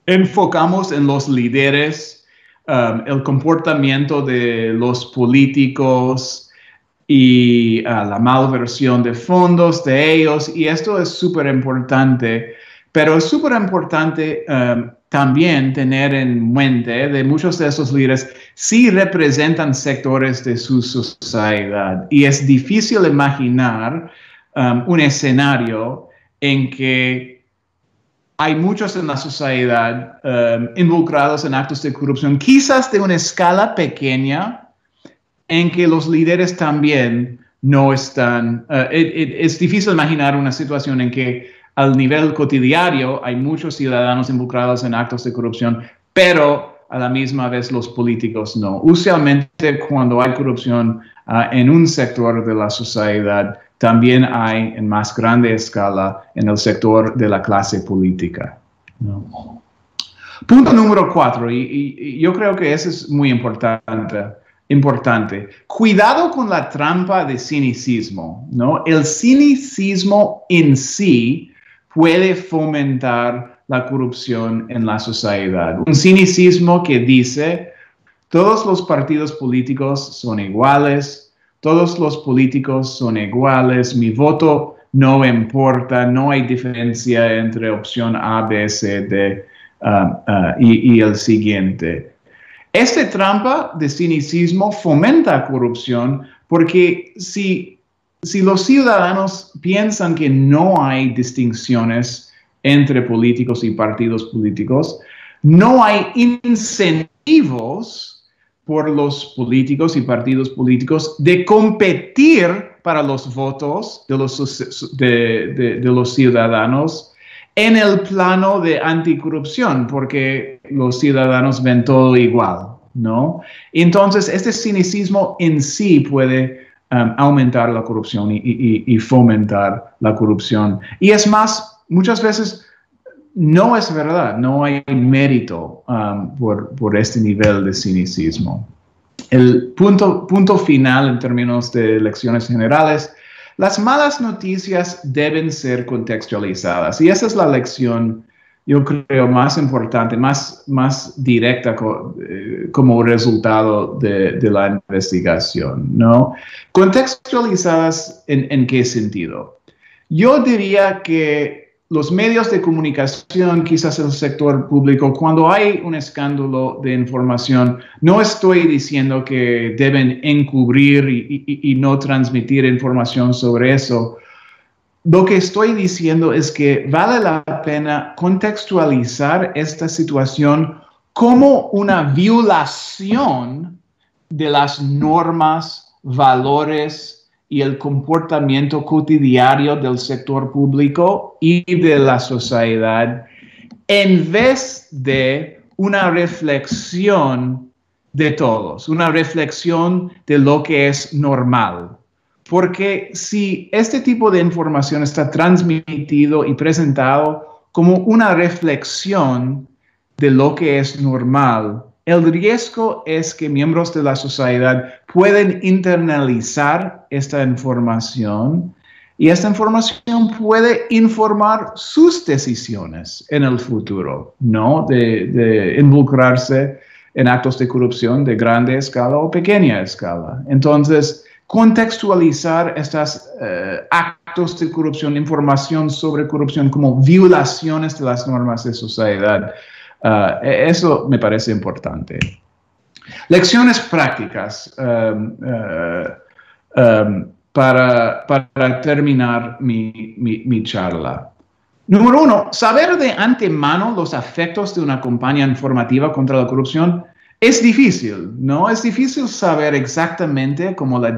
enfocamos en los líderes, um, el comportamiento de los políticos y uh, la malversión de fondos de ellos, y esto es súper importante, pero es súper importante um, también tener en mente de muchos de esos líderes sí representan sectores de su sociedad y es difícil imaginar um, un escenario en que hay muchos en la sociedad um, involucrados en actos de corrupción, quizás de una escala pequeña, en que los líderes también no están. Uh, es difícil imaginar una situación en que al nivel cotidiano hay muchos ciudadanos involucrados en actos de corrupción, pero a la misma vez los políticos no. Usualmente cuando hay corrupción ah, en un sector de la sociedad, también hay en más grande escala en el sector de la clase política. Punto número cuatro, y, yo creo que eso es muy importante. Cuidado con la trampa de cinicismo, ¿no? El cinicismo en sí puede fomentar la corrupción en la sociedad. Un cinicismo que dice, todos los partidos políticos son iguales, todos los políticos son iguales, mi voto no importa, no hay diferencia entre opción A, B, C, D uh, uh, y, el siguiente. Esta trampa de cinicismo fomenta corrupción porque si si los ciudadanos piensan que no hay distinciones entre políticos y partidos políticos, no hay incentivos por los políticos y partidos políticos de competir para los votos de los, ciudadanos en el plano de anticorrupción, porque los ciudadanos ven todo igual, ¿no? Entonces, este cinicismo en sí puede um, aumentar la corrupción y, fomentar la corrupción. Y es más, muchas veces no es verdad, no hay mérito um, por, por, este nivel de cinicismo. El punto, punto final en términos de elecciones generales, las malas noticias deben ser contextualizadas y esa es la lección yo creo, más importante, más, más directa eh, como resultado de, la investigación, ¿no? Contextualizadas en, en qué sentido. Yo diría que los medios de comunicación, quizás el sector público, cuando hay un escándalo de información, no estoy diciendo que deben encubrir y no transmitir información sobre eso, lo que estoy diciendo es que vale la pena contextualizar esta situación como una violación de las normas, valores y el comportamiento cotidiano del sector público y de la sociedad, en vez de una reflexión de todos, una reflexión de lo que es normal. Porque si este tipo de información está transmitido y presentado como una reflexión de lo que es normal, el riesgo es que miembros de la sociedad pueden internalizar esta información y esta información puede informar sus decisiones en el futuro, ¿no? De, de, involucrarse en actos de corrupción de grande escala o pequeña escala. Entonces, contextualizar estos eh, actos de corrupción, información sobre corrupción como violaciones de las normas de sociedad. Uh, eso me parece importante. Lecciones prácticas um, uh, um, para, terminar mi, mi, mi charla. Número uno, saber de antemano los efectos de una campaña informativa contra la corrupción es difícil, ¿no? Es difícil saber exactamente cómo la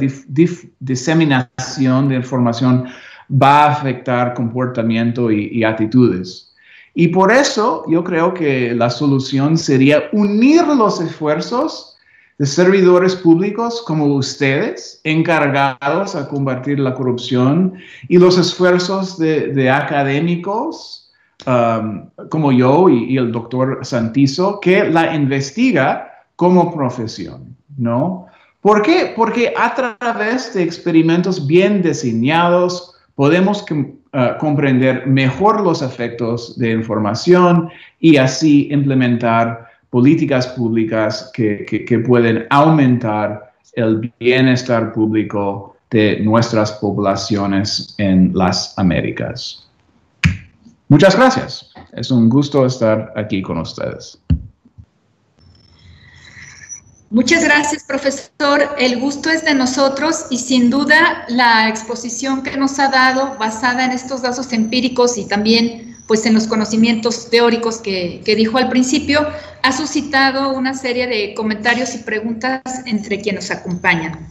diseminación de información va a afectar comportamiento y, actitudes. Y por eso yo creo que la solución sería unir los esfuerzos de servidores públicos como ustedes, encargados a combatir la corrupción, y los esfuerzos de, académicos um, como yo y, y, el doctor Santizo, que la investiga como profesión, ¿no? ¿Por qué? Porque a través de experimentos bien diseñados podemos uh, comprender mejor los efectos de información y así implementar políticas públicas que, que pueden aumentar el bienestar público de nuestras poblaciones en las Américas. Muchas gracias. Es un gusto estar aquí con ustedes. Muchas gracias, profesor. El gusto es de nosotros y sin duda la exposición que nos ha dado, basada en estos datos empíricos y también pues en los conocimientos teóricos que, dijo al principio, ha suscitado una serie de comentarios y preguntas entre quienes nos acompañan.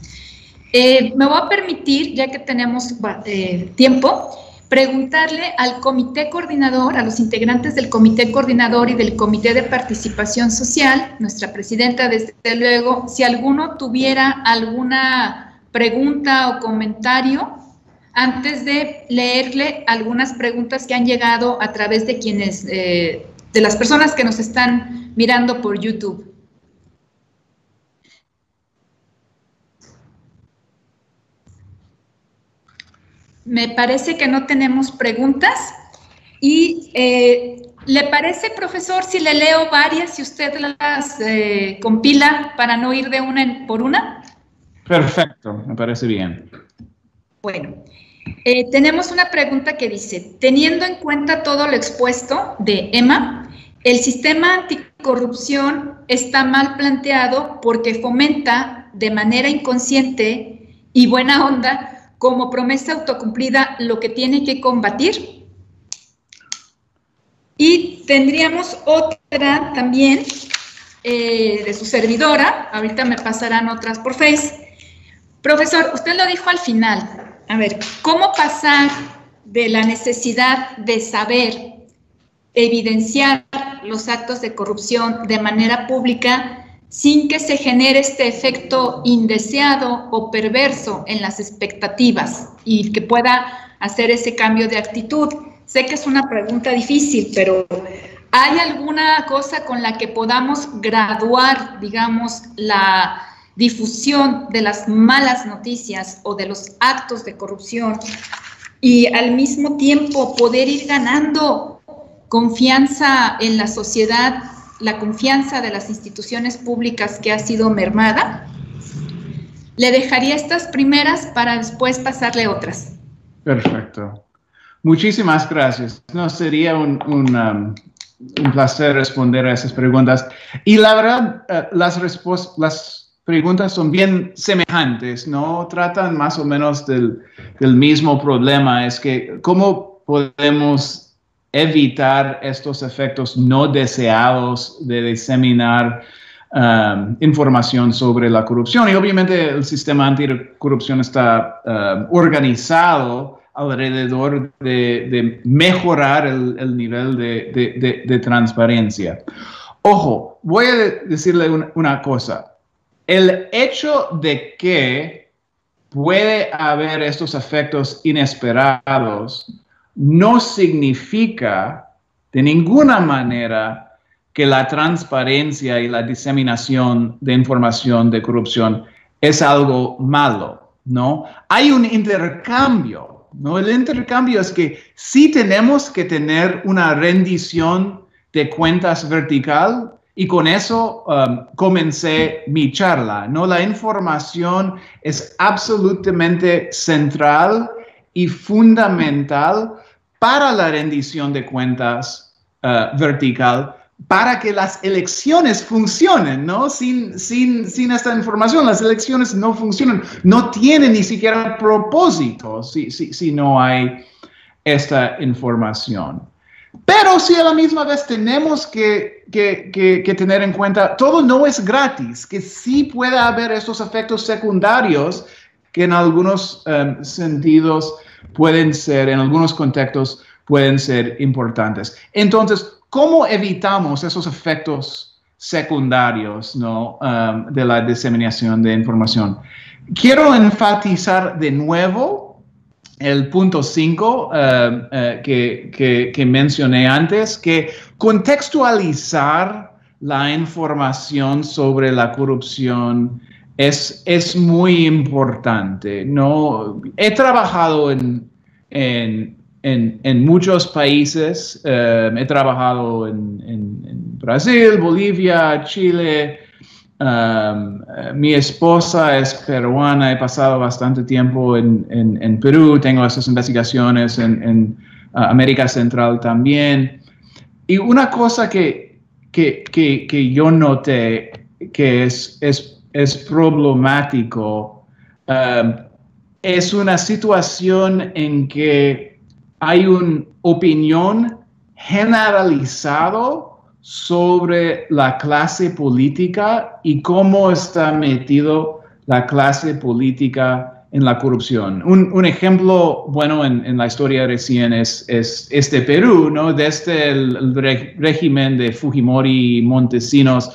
Eh, me voy a permitir, ya que tenemos eh, tiempo, preguntarle al comité coordinador, a los integrantes del comité coordinador y del comité de participación social, nuestra presidenta desde luego, si alguno tuviera alguna pregunta o comentario antes de leerle algunas preguntas que han llegado a través de quienes, eh, de las personas que nos están mirando por YouTube. Me parece que no tenemos preguntas. Y eh, ¿le parece, profesor, si le leo varias y usted las eh, compila para no ir de una por una? Perfecto, me parece bien. Bueno, eh, tenemos una pregunta que dice, teniendo en cuenta todo lo expuesto de Emma, el sistema anticorrupción está mal planteado porque fomenta de manera inconsciente y buena onda como promesa autocumplida lo que tiene que combatir. Y tendríamos otra también eh, de su servidora, ahorita me pasarán otras por Face. Profesor, usted lo dijo al final. A ver, ¿cómo pasar de la necesidad de saber evidenciar los actos de corrupción de manera pública sin que se genere este efecto indeseado o perverso en las expectativas y que pueda hacer ese cambio de actitud. Sé que es una pregunta difícil, pero ¿hay alguna cosa con la que podamos graduar, digamos, la difusión de las malas noticias o de los actos de corrupción y al mismo tiempo poder ir ganando confianza en la sociedad la confianza de las instituciones públicas que ha sido mermada, le dejaría estas primeras para después pasarle otras. Perfecto. Muchísimas gracias. No sería un, um, placer responder a esas preguntas. Y la verdad, eh, las, las preguntas son bien semejantes, ¿no? Tratan más o menos del, del mismo problema. Es que, ¿cómo podemos evitar estos efectos no deseados de diseminar um, información sobre la corrupción. Y obviamente el sistema anticorrupción está um, organizado alrededor de, mejorar el, nivel de, transparencia. Ojo, voy a decirle una cosa. El hecho de que puede haber estos efectos inesperados no significa de ninguna manera que la transparencia y la diseminación de información de corrupción es algo malo, ¿no? Hay un intercambio, ¿no? El intercambio es que sí tenemos que tener una rendición de cuentas vertical y con eso um, comencé mi charla, ¿no? La información es absolutamente central y fundamental para la rendición de cuentas eh, vertical para que las elecciones funcionen, ¿no? Sin, sin, sin, esta información, las elecciones no funcionan, no tienen ni siquiera propósito si, si, si no hay esta información. Pero si a la misma vez tenemos que, que, que, tener en cuenta, todo no es gratis, que sí puede haber estos efectos secundarios que en algunos em, sentidos pueden ser, en algunos contextos, pueden ser importantes. Entonces, ¿cómo evitamos esos efectos secundarios ¿no? Um, de la diseminación de información? Quiero enfatizar de nuevo el punto 5 um, uh, que, que, mencioné antes, que contextualizar la información sobre la corrupción es, es muy importante. ¿no? He trabajado en, en, en, muchos países, eh, he trabajado en, Brasil, Bolivia, Chile. Um, eh, mi esposa es peruana, he pasado bastante tiempo en, Perú, tengo esas investigaciones en, uh, América Central también. Y una cosa que, que, que yo noté que es, es es problemático. Um, es una situación en que hay una opinión generalizado sobre la clase política y cómo está metido la clase política en la corrupción. Un, ejemplo bueno en, la historia recién es, es, este Perú, ¿no? Desde el, régimen de Fujimori y Montesinos,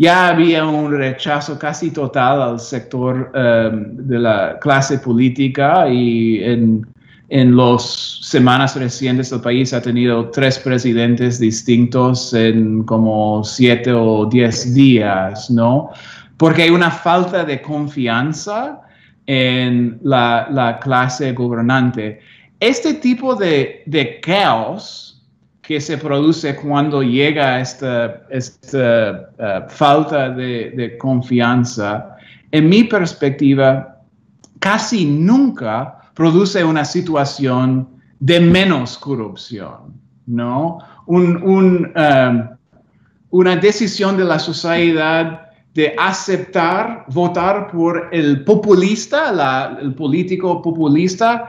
ya había un rechazo casi total al sector em, de la clase política y en, en las semanas recientes el país ha tenido tres presidentes distintos en como siete o diez días, ¿no? Porque hay una falta de confianza en la, la clase gobernante. Este tipo de, de caos que se produce cuando llega esta, esta uh, falta de, confianza, en mi perspectiva, casi nunca produce una situación de menos corrupción, ¿no? Un, um, una decisión de la sociedad de aceptar, votar por el populista, el político populista,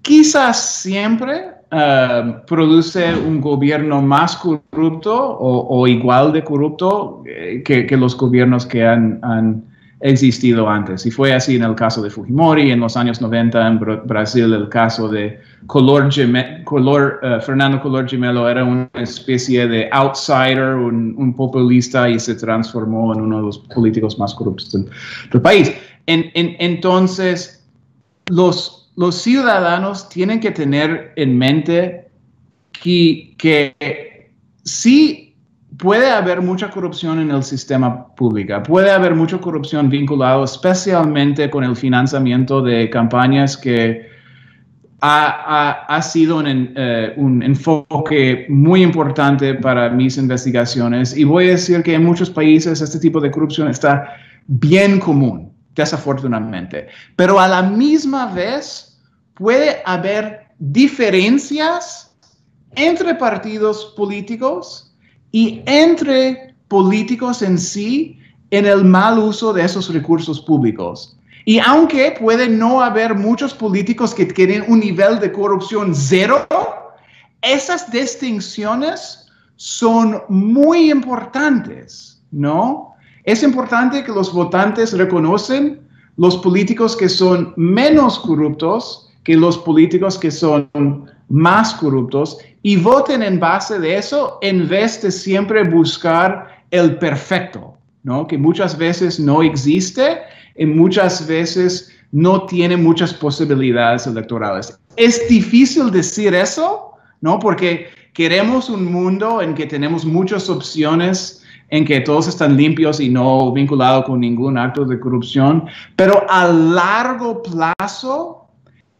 quizás siempre Um, produce un gobierno más corrupto o, igual de corrupto eh, que, los gobiernos que han, existido antes. Y fue así en el caso de Fujimori, en los años 90 en Brasil el caso de Color, uh, Fernando Color Gemelo era una especie de outsider, un, populista y se transformó en uno de los políticos más corruptos del, país. En, entonces, los, los ciudadanos tienen que tener en mente que, que sí puede haber mucha corrupción en el sistema público, puede haber mucha corrupción vinculada especialmente con el financiamiento de campañas que ha, sido eh, un, enfoque muy importante para mis investigaciones. Y voy a decir que en muchos países este tipo de corrupción está bien común, desafortunadamente, pero a la misma vez puede haber diferencias entre partidos políticos y entre políticos en sí en el mal uso de esos recursos públicos. Y aunque puede no haber muchos políticos que tienen un nivel de corrupción cero, esas distinciones son muy importantes, ¿no? Es importante que los votantes reconocen los políticos que son menos corruptos que los políticos que son más corruptos y voten en base de eso en vez de siempre buscar el perfecto, ¿no? Que muchas veces no existe y muchas veces no tiene muchas posibilidades electorales. Es difícil decir eso, ¿no? Porque queremos un mundo en que tenemos muchas opciones, en que todos están limpios y no vinculados con ningún acto de corrupción, pero a largo plazo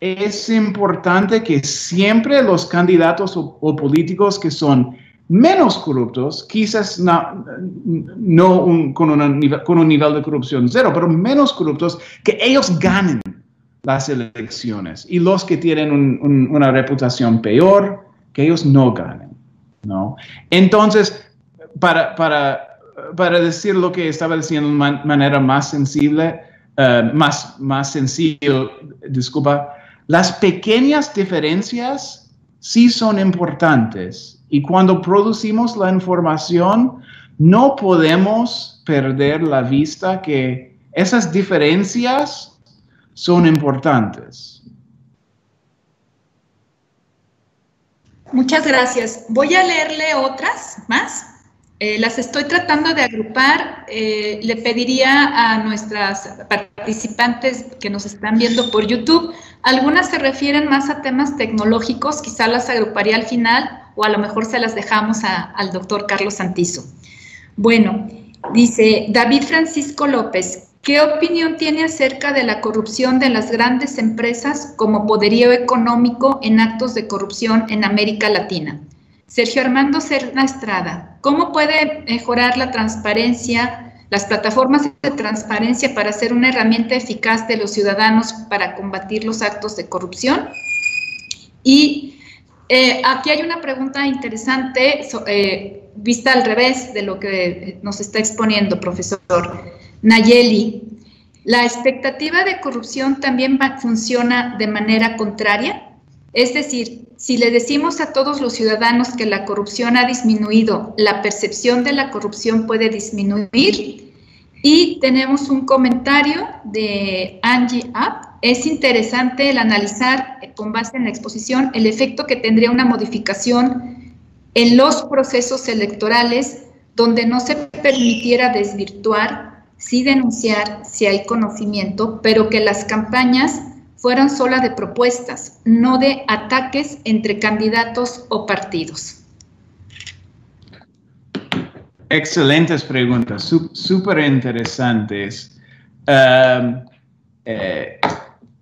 es importante que siempre los candidatos o, políticos que son menos corruptos, quizás no, con, un nivel de corrupción cero, pero menos corruptos, que ellos ganen las elecciones y los que tienen una reputación peor, que ellos no ganen. ¿no? Entonces, para, para, para decir lo que estaba diciendo de manera más sensible, eh, más, más sencillo, disculpa, las pequeñas diferencias sí son importantes y cuando producimos la información no podemos perder la vista que esas diferencias son importantes. Muchas gracias. Voy a leerle otras más. Eh, las estoy tratando de agrupar. Eh, le pediría a nuestras participantes que nos están viendo por YouTube, algunas se refieren más a temas tecnológicos, quizá las agruparía al final o a lo mejor se las dejamos al doctor Carlos Santizo. Bueno, dice David Francisco López, ¿qué opinión tiene acerca de la corrupción de las grandes empresas como poderío económico en actos de corrupción en América Latina? Sergio Armando Serna Estrada, ¿cómo puede mejorar la transparencia, las plataformas de transparencia para ser una herramienta eficaz de los ciudadanos para combatir los actos de corrupción? Y eh, aquí hay una pregunta interesante, eh, vista al revés de lo que nos está exponiendo, profesor Nayeli. ¿La expectativa de corrupción también funciona de manera contraria? Es decir, si le decimos a todos los ciudadanos que la corrupción ha disminuido, la percepción de la corrupción puede disminuir. Y tenemos un comentario de Angie App. Es interesante el analizar eh, con base en la exposición el efecto que tendría una modificación en los procesos electorales donde no se permitiera desvirtuar, sí denunciar si hay conocimiento, pero que las campañas fueran sola de propuestas, no de ataques entre candidatos o partidos? Excelentes preguntas, súper interesantes. Eh,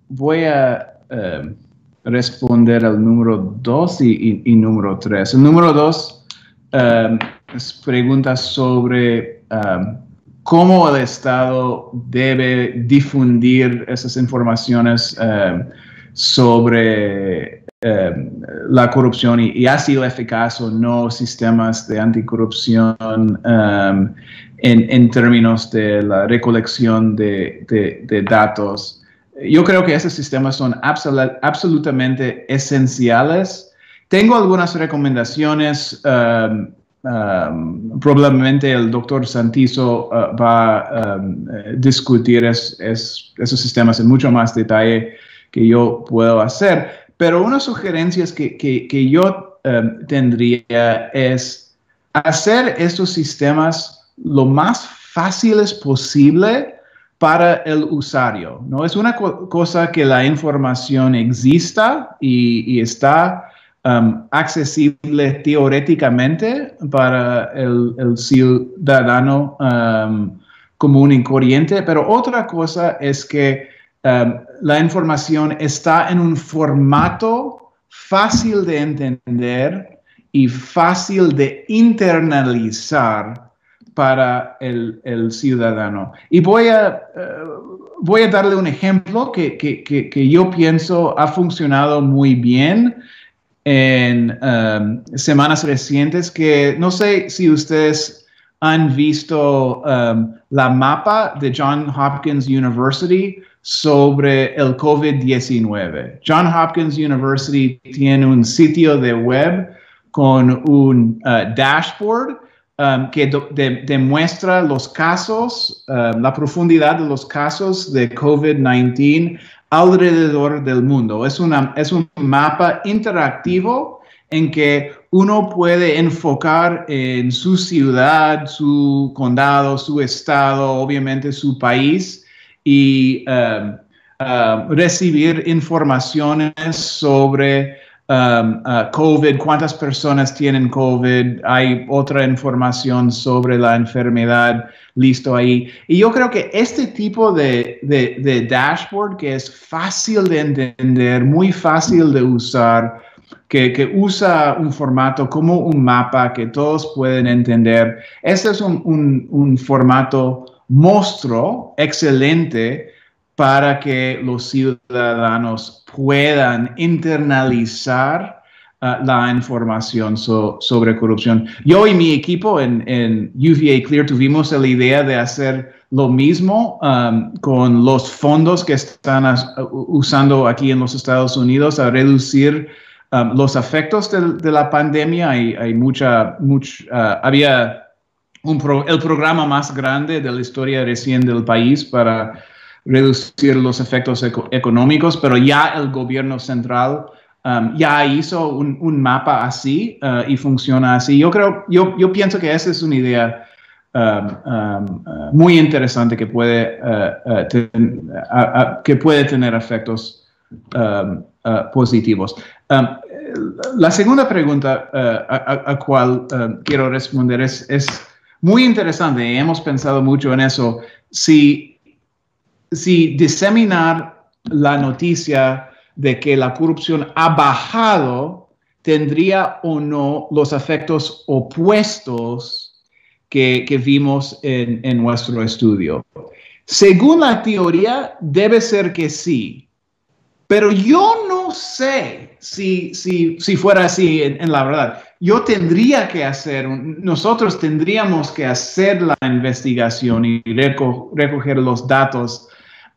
voy a um, responder al número dos y, número tres. El número dos um, es preguntas sobre cómo el Estado debe difundir esas informaciones eh, sobre eh, la corrupción y, ha sido eficaz o no sistemas de anticorrupción um, en, términos de la recolección de, datos. Yo creo que esos sistemas son absolutamente esenciales. Tengo algunas recomendaciones um, um, probablemente el doctor Santizo uh, va a um, discutir esos sistemas en mucho más detalle que yo puedo hacer, pero una sugerencia que, que, yo um, tendría es hacer estos sistemas lo más fáciles posible para el usuario. No es una cosa que la información exista y, está um, accesible teóricamente para el, ciudadano um, común y corriente, pero otra cosa es que um, la información está en un formato fácil de entender y fácil de internalizar para el, ciudadano. Y voy a, eh, voy a darle un ejemplo que, que, yo pienso ha funcionado muy bien en um, semanas recientes, que no sé si ustedes han visto um, la mapa de John Hopkins University sobre el COVID-19. John Hopkins University tiene un sitio de web con un uh, dashboard Um, que demuestra los casos, la profundidad de los casos de COVID-19 alrededor del mundo. Es, una, es un mapa interactivo en que uno puede enfocar en su ciudad, su condado, su estado, obviamente su país y um, recibir informaciones sobre Um, COVID, cuántas personas tienen COVID, hay otra información sobre la enfermedad, listo ahí. Y yo creo que este tipo de, de, dashboard que es fácil de entender, muy fácil de usar, que, que, usa un formato como un mapa que todos pueden entender, este es un, un, un formato monstruo, excelente, para que los ciudadanos puedan internalizar uh, la información sobre corrupción. Yo y mi equipo en, en, UVA Clear tuvimos la idea de hacer lo mismo um, con los fondos que están usando aquí en los Estados Unidos a reducir um, los efectos de, la pandemia. Hay, hay mucha, much, uh, había un el programa más grande de la historia recién del país para reducir los efectos económicos, pero ya el gobierno central um, ya hizo un, mapa así uh, y funciona así. Yo creo, yo, yo pienso que esa es una idea um, um, uh, muy interesante que puede, uh, que puede tener efectos positivos. la segunda pregunta a, a, cual quiero responder es, es muy interesante hemos pensado mucho en eso. Si si diseminar la noticia de que la corrupción ha bajado tendría o no los efectos opuestos que, vimos en, nuestro estudio. Según la teoría, debe ser que sí, pero yo no sé si, si, fuera así en, la verdad. Yo tendría que hacer, nosotros tendríamos que hacer la investigación y recoger los datos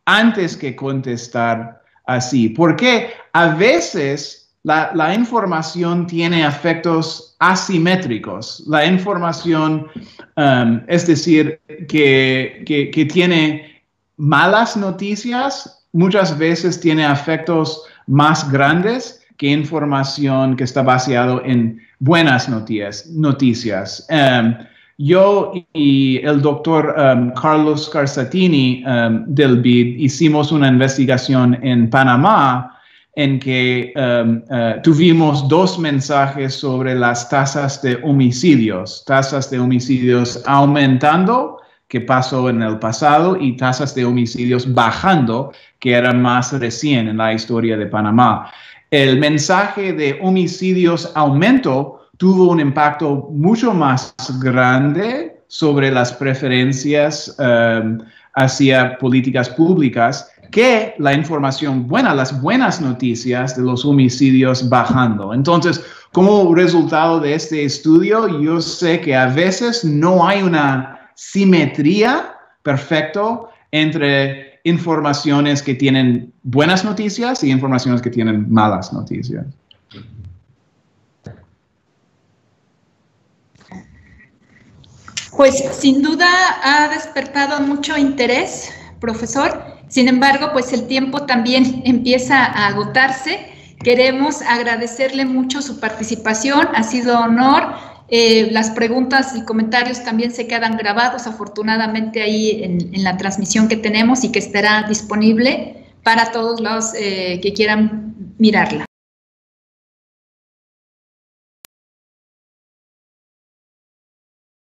antes que contestar así. Porque a veces la, información tiene efectos asimétricos. La información, um, es decir, que, que, tiene malas noticias, muchas veces tiene efectos más grandes que información que está basado en buenas noticias. noticias. Um, yo y el doctor um, Carlos Carsatini um, del BID hicimos una investigación en Panamá en que um, uh, tuvimos dos mensajes sobre las tasas de homicidios, tasas de homicidios aumentando, que pasó en el pasado, y tasas de homicidios bajando, que era más recién en la historia de Panamá. El mensaje de homicidios aumentó tuvo un impacto mucho más grande sobre las preferencias um, hacia políticas públicas que la información buena, las buenas noticias de los homicidios bajando. Entonces, como resultado de este estudio, yo sé que a veces no hay una simetría perfecta entre informaciones que tienen buenas noticias y informaciones que tienen malas noticias. Pues sin duda ha despertado mucho interés, profesor. Sin embargo, pues el tiempo también empieza a agotarse. Queremos agradecerle mucho su participación, ha sido honor. Eh, las preguntas y comentarios también se quedan grabados, afortunadamente, ahí en, la transmisión que tenemos y que estará disponible para todos los eh, que quieran mirarla.